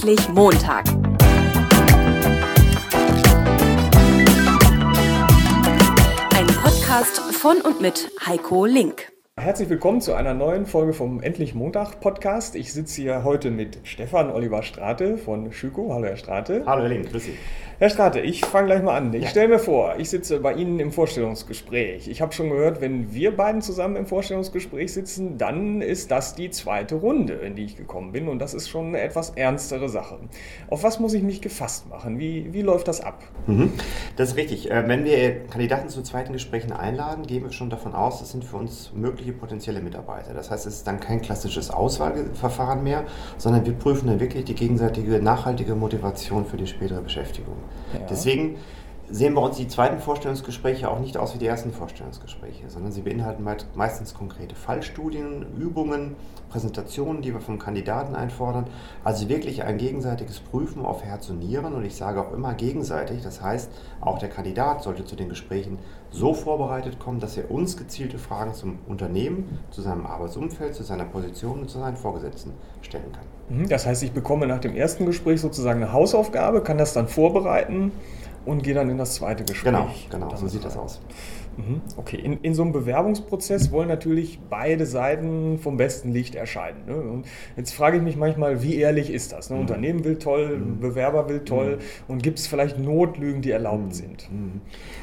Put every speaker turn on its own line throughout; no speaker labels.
Endlich Montag. Ein Podcast von und mit Heiko Link.
Herzlich willkommen zu einer neuen Folge vom Endlich Montag Podcast. Ich sitze hier heute mit Stefan Oliver Strate von Schüko. Hallo Herr Strate.
Hallo Herr Link, grüß Sie.
Herr Strate, ich fange gleich mal an. Ich ja. stelle mir vor, ich sitze bei Ihnen im Vorstellungsgespräch. Ich habe schon gehört, wenn wir beiden zusammen im Vorstellungsgespräch sitzen, dann ist das die zweite Runde, in die ich gekommen bin. Und das ist schon eine etwas ernstere Sache. Auf was muss ich mich gefasst machen? Wie, wie läuft das ab?
Mhm. Das ist richtig. Äh, wenn wir Kandidaten zu zweiten Gesprächen einladen, gehen wir schon davon aus, das sind für uns mögliche potenzielle Mitarbeiter. Das heißt, es ist dann kein klassisches Auswahlverfahren mehr, sondern wir prüfen dann wirklich die gegenseitige nachhaltige Motivation für die spätere Beschäftigung. Ja. Deswegen sehen bei uns die zweiten Vorstellungsgespräche auch nicht aus wie die ersten Vorstellungsgespräche, sondern sie beinhalten meistens konkrete Fallstudien, Übungen, Präsentationen, die wir vom Kandidaten einfordern. Also wirklich ein gegenseitiges Prüfen auf Herz und Nieren und ich sage auch immer gegenseitig. Das heißt, auch der Kandidat sollte zu den Gesprächen so vorbereitet kommen, dass er uns gezielte Fragen zum Unternehmen, zu seinem Arbeitsumfeld, zu seiner Position und zu seinen Vorgesetzten stellen kann.
Mhm. Das heißt, ich bekomme nach dem ersten Gespräch sozusagen eine Hausaufgabe, kann das dann vorbereiten und gehe dann in das zweite Gespräch.
Genau, genau, so sieht das aus.
Mhm. Okay, in, in so einem Bewerbungsprozess wollen natürlich beide Seiten vom besten Licht erscheinen. Ne? Und jetzt frage ich mich manchmal, wie ehrlich ist das? Ne? Mhm. Unternehmen will toll, mhm. Bewerber will toll mhm. und gibt es vielleicht Notlügen, die erlaubt mhm. sind?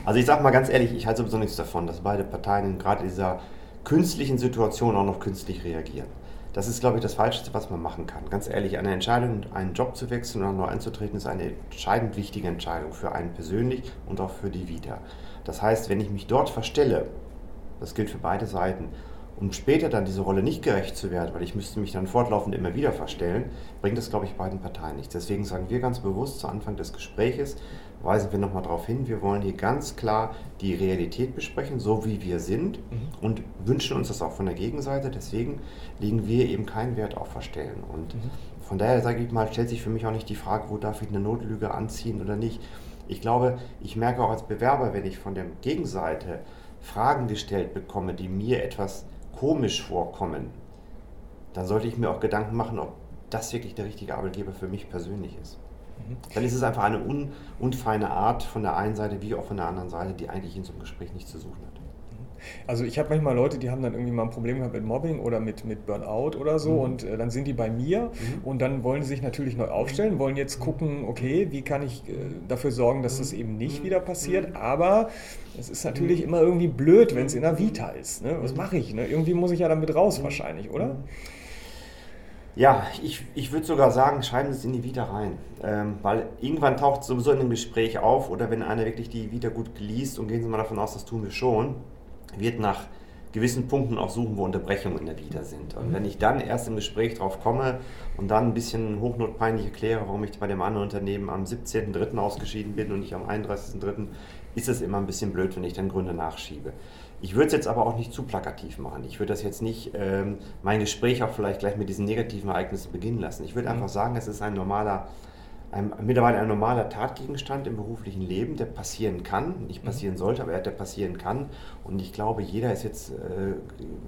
Also ich sage mal ganz ehrlich, ich halte sowieso nichts davon, dass beide Parteien gerade in dieser künstlichen Situation auch noch künstlich reagieren. Das ist, glaube ich, das Falscheste, was man machen kann. Ganz ehrlich, eine Entscheidung, einen Job zu wechseln oder neu einzutreten, ist eine entscheidend wichtige Entscheidung für einen persönlich und auch für die Vita. Das heißt, wenn ich mich dort verstelle, das gilt für beide Seiten, um später dann diese Rolle nicht gerecht zu werden, weil ich müsste mich dann fortlaufend immer wieder verstellen, bringt das, glaube ich, beiden Parteien nichts. Deswegen sagen wir ganz bewusst zu Anfang des Gespräches, weisen wir nochmal darauf hin, wir wollen hier ganz klar die Realität besprechen, so wie wir sind mhm. und wünschen uns das auch von der Gegenseite. Deswegen legen wir eben keinen Wert auf Verstellen. Und mhm. von daher, sage ich mal, stellt sich für mich auch nicht die Frage, wo darf ich eine Notlüge anziehen oder nicht. Ich glaube, ich merke auch als Bewerber, wenn ich von der Gegenseite Fragen gestellt bekomme, die mir etwas komisch vorkommen, dann sollte ich mir auch Gedanken machen, ob das wirklich der richtige Arbeitgeber für mich persönlich ist. Mhm. Dann ist es einfach eine un, unfeine Art von der einen Seite wie auch von der anderen Seite, die eigentlich in so einem Gespräch nichts zu suchen hat.
Also ich habe manchmal Leute, die haben dann irgendwie mal ein Problem gehabt mit Mobbing oder mit, mit Burnout oder so mhm. und äh, dann sind die bei mir mhm. und dann wollen sie sich natürlich neu aufstellen, wollen jetzt gucken, okay, wie kann ich äh, dafür sorgen, dass das eben nicht wieder passiert, mhm. aber es ist natürlich immer irgendwie blöd, wenn es in der Vita ist. Ne? Was mache ich? Ne? Irgendwie muss ich ja damit raus wahrscheinlich, oder?
Ja, ich, ich würde sogar sagen, schreiben Sie es in die Vita rein. Ähm, weil irgendwann taucht es sowieso in einem Gespräch auf oder wenn einer wirklich die Vita gut liest und gehen Sie mal davon aus, das tun wir schon, wird nach gewissen Punkten auch suchen, wo Unterbrechungen in der Vita sind. Und wenn ich dann erst im Gespräch drauf komme und dann ein bisschen hochnotpeinlich erkläre, warum ich bei dem anderen Unternehmen am 17.03. ausgeschieden bin und nicht am 31.03., ist es immer ein bisschen blöd, wenn ich dann Gründe nachschiebe. Ich würde es jetzt aber auch nicht zu plakativ machen. Ich würde das jetzt nicht ähm, mein Gespräch auch vielleicht gleich mit diesen negativen Ereignissen beginnen lassen. Ich würde mhm. einfach sagen, es ist ein normaler ein, mittlerweile ein normaler Tatgegenstand im beruflichen Leben, der passieren kann, nicht mhm. passieren sollte, aber der passieren kann. Und ich glaube, jeder ist jetzt äh,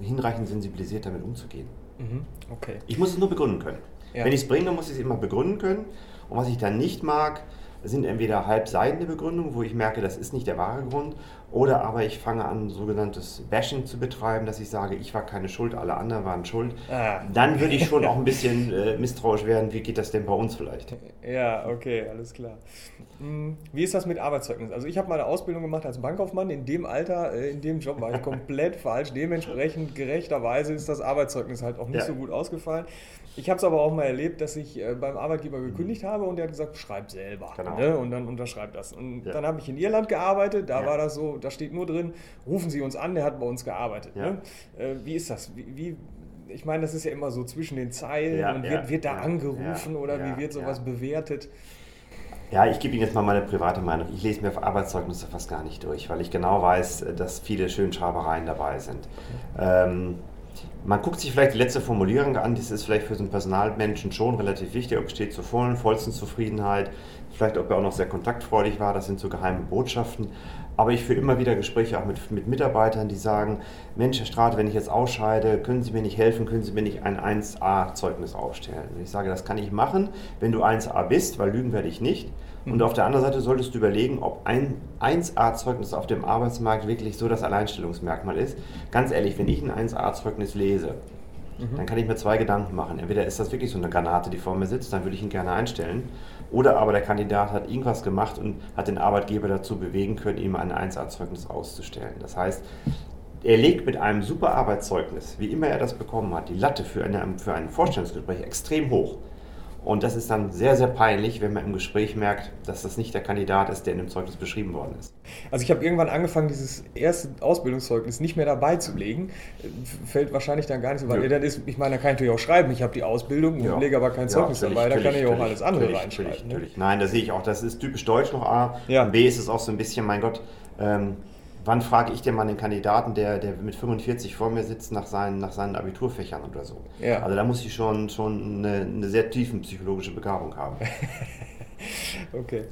hinreichend sensibilisiert, damit umzugehen.
Mhm. Okay.
Ich muss es nur begründen können. Ja. Wenn ich es bringe, muss ich es immer begründen können. Und was ich dann nicht mag, sind entweder halbseidene Begründungen, wo ich merke, das ist nicht der wahre Grund, oder aber ich fange an, sogenanntes Bashing zu betreiben, dass ich sage, ich war keine Schuld, alle anderen waren schuld. Ah. Dann würde ich schon auch ein bisschen äh, misstrauisch werden, wie geht das denn bei uns vielleicht?
Ja, okay, alles klar. Hm, wie ist das mit Arbeitszeugnis? Also ich habe meine Ausbildung gemacht als Bankkaufmann. In dem Alter, äh, in dem Job war ich komplett falsch. Dementsprechend gerechterweise ist das Arbeitszeugnis halt auch nicht ja. so gut ausgefallen. Ich habe es aber auch mal erlebt, dass ich äh, beim Arbeitgeber gekündigt habe und der hat gesagt, schreib selber. Genau. Ne? Und dann unterschreib das. Und ja. dann habe ich in Irland gearbeitet, da ja. war das so, da steht nur drin, rufen Sie uns an, der hat bei uns gearbeitet. Ja. Ne? Äh, wie ist das? Wie, wie, ich meine, das ist ja immer so zwischen den Zeilen und wird, wird da angerufen oder wie wird sowas bewertet?
Ja, ich gebe Ihnen jetzt mal meine private Meinung. Ich lese mir auf Arbeitszeugnisse fast gar nicht durch, weil ich genau weiß, dass viele Schönschreibereien dabei sind. Ähm, Man guckt sich vielleicht die letzte Formulierung an, das ist vielleicht für so einen Personalmenschen schon relativ wichtig, ob steht zur vollen, vollsten Zufriedenheit, vielleicht ob er auch noch sehr kontaktfreudig war, das sind so geheime Botschaften. Aber ich führe immer wieder Gespräche auch mit, mit Mitarbeitern, die sagen, Mensch, Herr Strate, wenn ich jetzt ausscheide, können Sie mir nicht helfen, können Sie mir nicht ein 1A-Zeugnis aufstellen? Und ich sage, das kann ich machen, wenn du 1A bist, weil lügen werde ich nicht. Und mhm. auf der anderen Seite solltest du überlegen, ob ein 1A-Zeugnis auf dem Arbeitsmarkt wirklich so das Alleinstellungsmerkmal ist. Ganz ehrlich, wenn ich ein 1A-Zeugnis lese, mhm. dann kann ich mir zwei Gedanken machen. Entweder ist das wirklich so eine Granate, die vor mir sitzt, dann würde ich ihn gerne einstellen. Oder aber der Kandidat hat irgendwas gemacht und hat den Arbeitgeber dazu bewegen können, ihm ein 1A-Zeugnis auszustellen. Das heißt, er legt mit einem super Arbeitszeugnis, wie immer er das bekommen hat, die Latte für, eine, für ein Vorstellungsgespräch extrem hoch. Und das ist dann sehr, sehr peinlich, wenn man im Gespräch merkt, dass das nicht der Kandidat ist, der in dem Zeugnis beschrieben worden ist.
Also ich habe irgendwann angefangen, dieses erste Ausbildungszeugnis nicht mehr dabei zu legen. Fällt wahrscheinlich dann gar nicht so, weil ja. dann ist, ich meine, da kann ich natürlich auch schreiben, ich habe die Ausbildung ja. lege aber kein Zeugnis ja, dabei, da kann ich auch alles andere natürlich, reinschreiben.
Natürlich, ne? natürlich. Nein, da sehe ich auch, das ist typisch deutsch noch A. Ja. Und B ist es auch so ein bisschen, mein Gott, ähm, wann frage ich denn mal einen Kandidaten, der, der mit 45 vor mir sitzt, nach seinen, nach seinen Abiturfächern oder so? Ja. Also da muss ich schon, schon eine, eine sehr tiefen psychologische Begabung haben.
okay.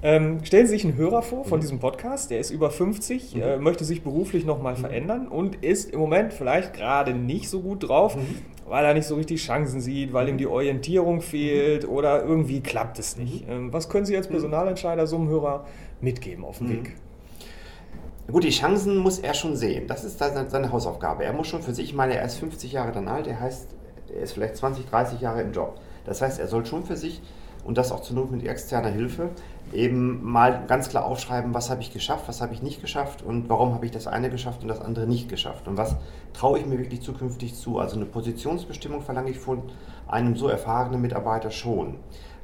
Ähm, stellen Sie sich einen Hörer vor von mhm. diesem Podcast, der ist über 50, mhm. äh, möchte sich beruflich nochmal mhm. verändern und ist im Moment vielleicht gerade nicht so gut drauf, mhm. weil er nicht so richtig Chancen sieht, weil ihm mhm. die Orientierung fehlt oder irgendwie klappt es nicht. Mhm. Ähm, was können Sie als Personalentscheider so einem Hörer mitgeben auf dem Weg?
Gut, die Chancen muss er schon sehen. Das ist seine Hausaufgabe. Er muss schon für sich, ich meine, er ist 50 Jahre dann alt, er heißt, er ist vielleicht 20, 30 Jahre im Job. Das heißt, er soll schon für sich, und das auch zur Not mit externer Hilfe, eben mal ganz klar aufschreiben, was habe ich geschafft, was habe ich nicht geschafft und warum habe ich das eine geschafft und das andere nicht geschafft. Und was traue ich mir wirklich zukünftig zu. Also eine Positionsbestimmung verlange ich von einem so erfahrenen Mitarbeiter schon.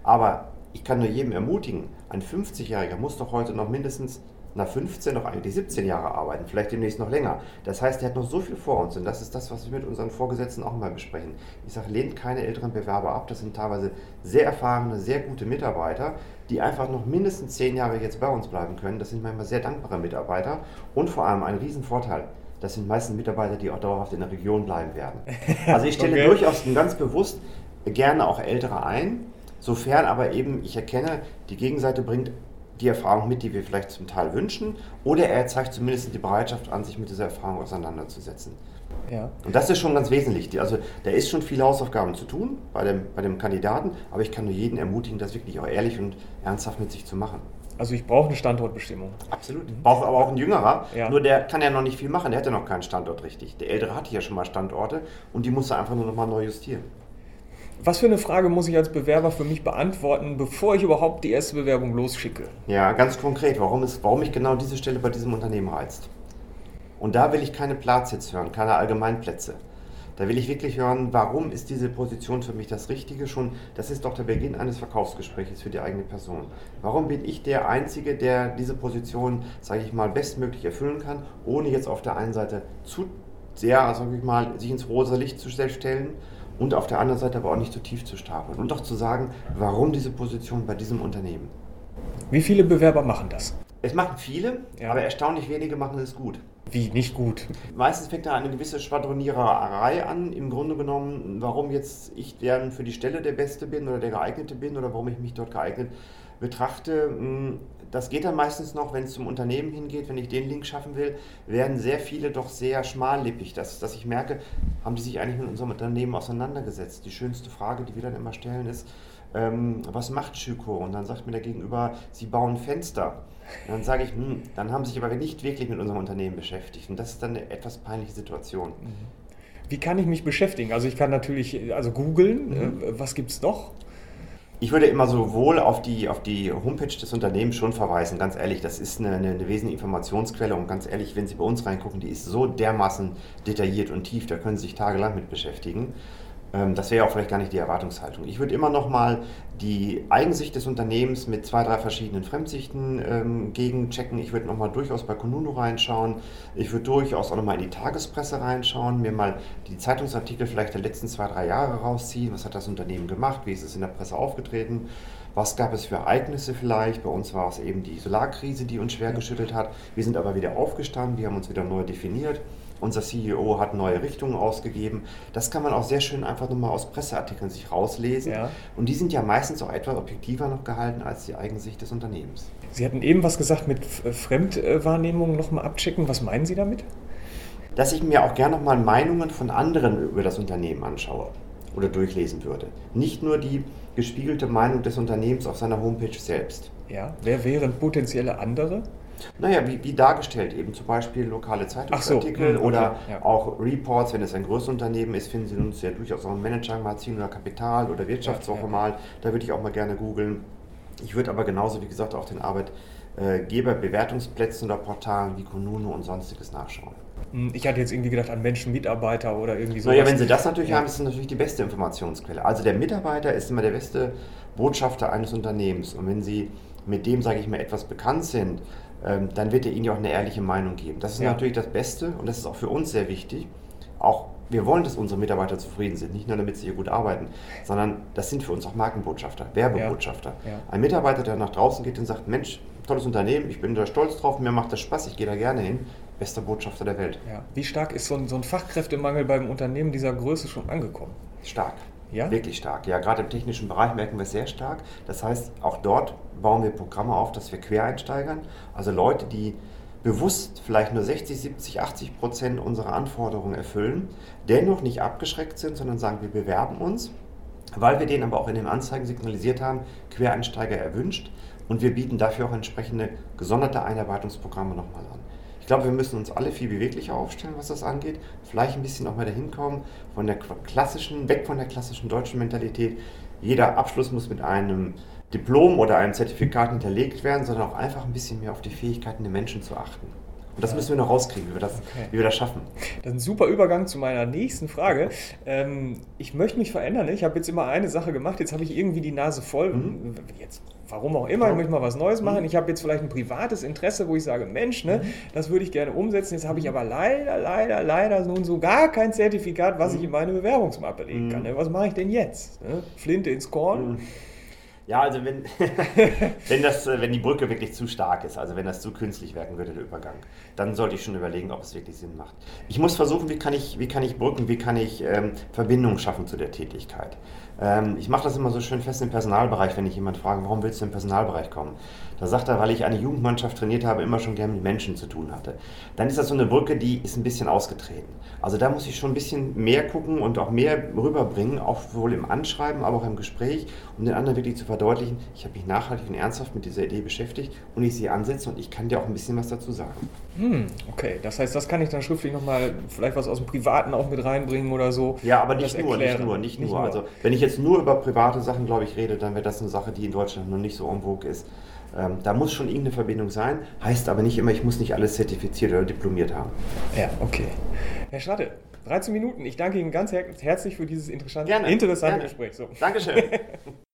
Aber ich kann nur jedem ermutigen, ein 50-Jähriger muss doch heute noch mindestens nach 15 noch eigentlich 17 Jahre arbeiten, vielleicht demnächst noch länger. Das heißt, er hat noch so viel vor uns und das ist das, was wir mit unseren Vorgesetzten auch mal besprechen. Ich sage, lehnt keine älteren Bewerber ab, das sind teilweise sehr erfahrene, sehr gute Mitarbeiter, die einfach noch mindestens 10 Jahre jetzt bei uns bleiben können. Das sind manchmal sehr dankbare Mitarbeiter und vor allem ein Riesenvorteil. Das sind meistens Mitarbeiter, die auch dauerhaft in der Region bleiben werden. Also ich stelle okay. durchaus ganz bewusst gerne auch Ältere ein, sofern aber eben ich erkenne, die Gegenseite bringt die Erfahrung mit, die wir vielleicht zum Teil wünschen, oder er zeigt zumindest die Bereitschaft an, sich mit dieser Erfahrung auseinanderzusetzen. Ja. Und das ist schon ganz wesentlich. Also da ist schon viele Hausaufgaben zu tun bei dem, bei dem Kandidaten, aber ich kann nur jeden ermutigen, das wirklich auch ehrlich und ernsthaft mit sich zu machen.
Also ich brauche eine Standortbestimmung.
Absolut. Mhm. Brauche aber auch ein Jüngerer. Ja. Nur der kann ja noch nicht viel machen, der hat ja noch keinen Standort richtig. Der Ältere hatte ja schon mal Standorte und die muss er einfach nur noch mal neu justieren.
Was für eine Frage muss ich als Bewerber für mich beantworten, bevor ich überhaupt die erste Bewerbung losschicke?
Ja, ganz konkret, warum, ist, warum mich genau diese Stelle bei diesem Unternehmen reizt. Und da will ich keine Platzhits hören, keine Allgemeinplätze. Da will ich wirklich hören, warum ist diese Position für mich das Richtige schon? Das ist doch der Beginn eines Verkaufsgesprächs für die eigene Person. Warum bin ich der Einzige, der diese Position, sage ich mal, bestmöglich erfüllen kann, ohne jetzt auf der einen Seite zu sehr, sage ich mal, sich ins rosa Licht zu stellen und auf der anderen Seite aber auch nicht zu tief zu stapeln und auch zu sagen, warum diese Position bei diesem Unternehmen.
Wie viele Bewerber machen das?
Es machen viele, ja. aber erstaunlich wenige machen es gut.
Wie nicht gut?
Meistens fängt da eine gewisse Schwadroniererei an, im Grunde genommen, warum jetzt ich dann für die Stelle der Beste bin oder der geeignete bin oder warum ich mich dort geeignet betrachte. Hm, das geht dann meistens noch, wenn es zum Unternehmen hingeht, wenn ich den Link schaffen will, werden sehr viele doch sehr schmallippig, dass, dass ich merke, haben die sich eigentlich mit unserem Unternehmen auseinandergesetzt. Die schönste Frage, die wir dann immer stellen, ist, ähm, was macht Schüko? Und dann sagt mir der Gegenüber, sie bauen Fenster. Und dann sage ich, hm, dann haben sie sich aber nicht wirklich mit unserem Unternehmen beschäftigt. Und das ist dann eine etwas peinliche Situation. Mhm.
Wie kann ich mich beschäftigen? Also ich kann natürlich also googeln, mhm. äh, was gibt es noch?
Ich würde immer sowohl auf die, auf die Homepage des Unternehmens schon verweisen, ganz ehrlich, das ist eine, eine, eine wesentliche Informationsquelle und ganz ehrlich, wenn Sie bei uns reingucken, die ist so dermaßen detailliert und tief, da können Sie sich tagelang mit beschäftigen. Ähm, das wäre auch vielleicht gar nicht die Erwartungshaltung. Ich würde immer noch mal die Eigensicht des Unternehmens mit zwei, drei verschiedenen Fremdsichten ähm, gegenchecken. Ich würde noch mal durchaus bei Konunu reinschauen. Ich würde durchaus auch noch mal in die Tagespresse reinschauen, mir mal die Zeitungsartikel vielleicht der letzten zwei, drei Jahre rausziehen. Was hat das Unternehmen gemacht? Wie ist es in der Presse aufgetreten? Was gab es für Ereignisse vielleicht? Bei uns war es eben die Solarkrise, die uns schwer geschüttelt hat. Wir sind aber wieder aufgestanden, wir haben uns wieder neu definiert. Unser CEO hat neue Richtungen ausgegeben. Das kann man auch sehr schön einfach nochmal aus Presseartikeln sich rauslesen. Ja. Und die sind ja meistens auch etwas objektiver noch gehalten als die Eigensicht des Unternehmens.
Sie hatten eben was gesagt mit Fremdwahrnehmung nochmal abchecken. Was meinen Sie damit?
Dass ich mir auch gerne nochmal Meinungen von anderen über das Unternehmen anschaue oder durchlesen würde. Nicht nur die gespiegelte Meinung des Unternehmens auf seiner Homepage selbst.
Ja, wer wären potenzielle andere?
Naja, wie, wie dargestellt, eben zum Beispiel lokale Zeitungsartikel so. Hm, oder ja. auch Reports, wenn es ein größeres Unternehmen ist, finden Sie uns ja durchaus auch im Manager-Magazin oder Kapital oder Wirtschaftswoche ja, ja. mal. Da würde ich auch mal gerne googeln. Ich würde aber genauso, wie gesagt, auch den Arbeitgeberbewertungsplätzen oder Portalen wie Konuno und sonstiges nachschauen.
Hm, ich hatte jetzt irgendwie gedacht an Menschen, Mitarbeiter oder irgendwie so.
Naja, wenn Sie das natürlich haben, ist das natürlich die beste Informationsquelle. Also der Mitarbeiter ist immer der beste Botschafter eines Unternehmens. Und wenn Sie mit dem, sage ich mal, etwas bekannt sind, ähm, dann wird er Ihnen ja auch eine ehrliche Meinung geben. Das ist ja. natürlich das Beste und das ist auch für uns sehr wichtig. Auch wir wollen, dass unsere Mitarbeiter zufrieden sind, nicht nur damit sie hier gut arbeiten, sondern das sind für uns auch Markenbotschafter, Werbebotschafter. Ja. Ja. Ein Mitarbeiter, der nach draußen geht und sagt, Mensch, tolles Unternehmen, ich bin da stolz drauf, mir macht das Spaß, ich gehe da gerne hin, bester Botschafter der Welt.
Ja. Wie stark ist so ein, so ein Fachkräftemangel beim Unternehmen dieser Größe schon angekommen?
Stark. Ja? Wirklich stark. Ja, gerade im technischen Bereich merken wir es sehr stark. Das heißt, auch dort bauen wir Programme auf, dass wir Quereinsteigern, also Leute, die bewusst vielleicht nur 60, 70, 80 Prozent unserer Anforderungen erfüllen, dennoch nicht abgeschreckt sind, sondern sagen, wir bewerben uns, weil wir denen aber auch in den Anzeigen signalisiert haben, Quereinsteiger erwünscht und wir bieten dafür auch entsprechende gesonderte Einarbeitungsprogramme nochmal an. Ich glaube, wir müssen uns alle viel beweglicher aufstellen, was das angeht. Vielleicht ein bisschen auch mal dahin kommen, von der klassischen, weg von der klassischen deutschen Mentalität. Jeder Abschluss muss mit einem Diplom oder einem Zertifikat hinterlegt werden, sondern auch einfach ein bisschen mehr auf die Fähigkeiten der Menschen zu achten. Und das müssen wir noch rauskriegen, wie wir das, okay. wie wir das schaffen.
Das ist ein super Übergang zu meiner nächsten Frage. Ähm, ich möchte mich verändern. Ich habe jetzt immer eine Sache gemacht, jetzt habe ich irgendwie die Nase voll. Mhm. Jetzt, warum auch immer, ich möchte mal was Neues machen. Mhm. Ich habe jetzt vielleicht ein privates Interesse, wo ich sage, Mensch, ne, mhm. das würde ich gerne umsetzen. Jetzt habe ich aber leider, leider, leider nun so gar kein Zertifikat, was ich mhm. in meine Bewerbungsmappe legen kann. Ne? Was mache ich denn jetzt? Ne? Flinte ins Korn?
Ja, also wenn, wenn, das, äh, wenn die Brücke wirklich zu stark ist, also wenn das zu künstlich werden würde, der Übergang, dann sollte ich schon überlegen, ob es wirklich Sinn macht. Ich muss versuchen, wie kann ich, wie kann ich Brücken, wie kann ich ähm, Verbindungen schaffen zu der Tätigkeit. Ähm, ich mache das immer so schön fest im Personalbereich, wenn ich jemand frage, warum willst du im Personalbereich kommen? Da sagt er, weil ich eine Jugendmannschaft trainiert habe, immer schon gerne mit Menschen zu tun hatte. Dann ist das so eine Brücke, die ist ein bisschen ausgetreten. Also da muss ich schon ein bisschen mehr gucken und auch mehr rüberbringen, auch wohl im Anschreiben, aber auch im Gespräch, um den anderen wirklich zu verdeutlichen, ich habe mich nachhaltig und ernsthaft mit dieser Idee beschäftigt und ich sie ansetze und ich kann dir auch ein bisschen was dazu sagen.
Hm, okay, das heißt, das kann ich dann schriftlich nochmal vielleicht was aus dem Privaten auch mit reinbringen oder so.
Ja, aber nicht nur, nicht nur, nicht, nicht nur. nur. Also wenn ich jetzt nur über private Sachen, glaube ich, rede, dann wäre das eine Sache, die in Deutschland noch nicht so en vogue ist. Ähm, da muss schon irgendeine Verbindung sein, heißt aber nicht immer, ich muss nicht alles zertifiziert oder diplomiert haben.
Ja, okay. Herr Schlatte, 13 Minuten. Ich danke Ihnen ganz her herzlich für dieses interessante, gerne, interessante gerne. Gespräch. So.
Dankeschön.